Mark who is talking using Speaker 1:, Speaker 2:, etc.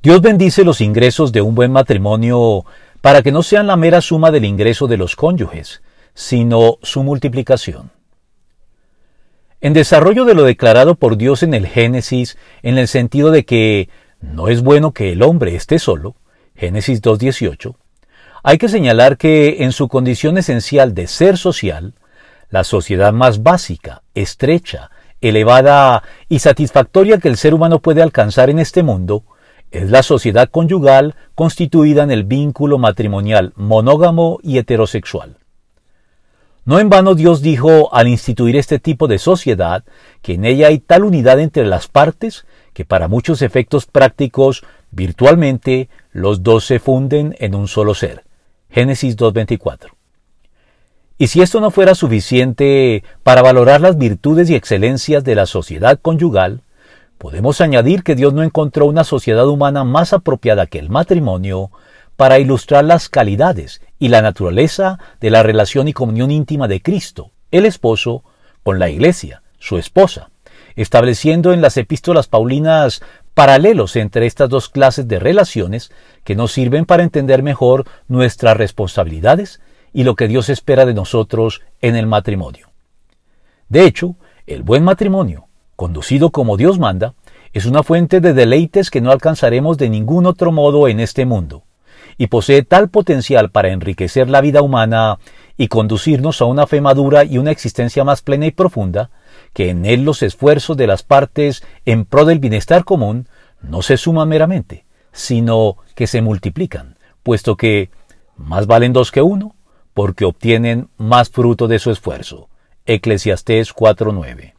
Speaker 1: Dios bendice los ingresos de un buen matrimonio para que no sean la mera suma del ingreso de los cónyuges, sino su multiplicación. En desarrollo de lo declarado por Dios en el Génesis, en el sentido de que no es bueno que el hombre esté solo, Génesis 2.18, hay que señalar que en su condición esencial de ser social, la sociedad más básica, estrecha, elevada y satisfactoria que el ser humano puede alcanzar en este mundo, es la sociedad conyugal constituida en el vínculo matrimonial monógamo y heterosexual. No en vano Dios dijo al instituir este tipo de sociedad que en ella hay tal unidad entre las partes que para muchos efectos prácticos virtualmente los dos se funden en un solo ser. Génesis 2.24. Y si esto no fuera suficiente para valorar las virtudes y excelencias de la sociedad conyugal, podemos añadir que Dios no encontró una sociedad humana más apropiada que el matrimonio para ilustrar las calidades y la naturaleza de la relación y comunión íntima de Cristo, el esposo, con la iglesia, su esposa, estableciendo en las epístolas paulinas paralelos entre estas dos clases de relaciones que nos sirven para entender mejor nuestras responsabilidades y lo que Dios espera de nosotros en el matrimonio. De hecho, el buen matrimonio, conducido como Dios manda, es una fuente de deleites que no alcanzaremos de ningún otro modo en este mundo y posee tal potencial para enriquecer la vida humana y conducirnos a una fe madura y una existencia más plena y profunda, que en él los esfuerzos de las partes en pro del bienestar común no se suman meramente, sino que se multiplican, puesto que más valen dos que uno, porque obtienen más fruto de su esfuerzo. Eclesiastés 4:9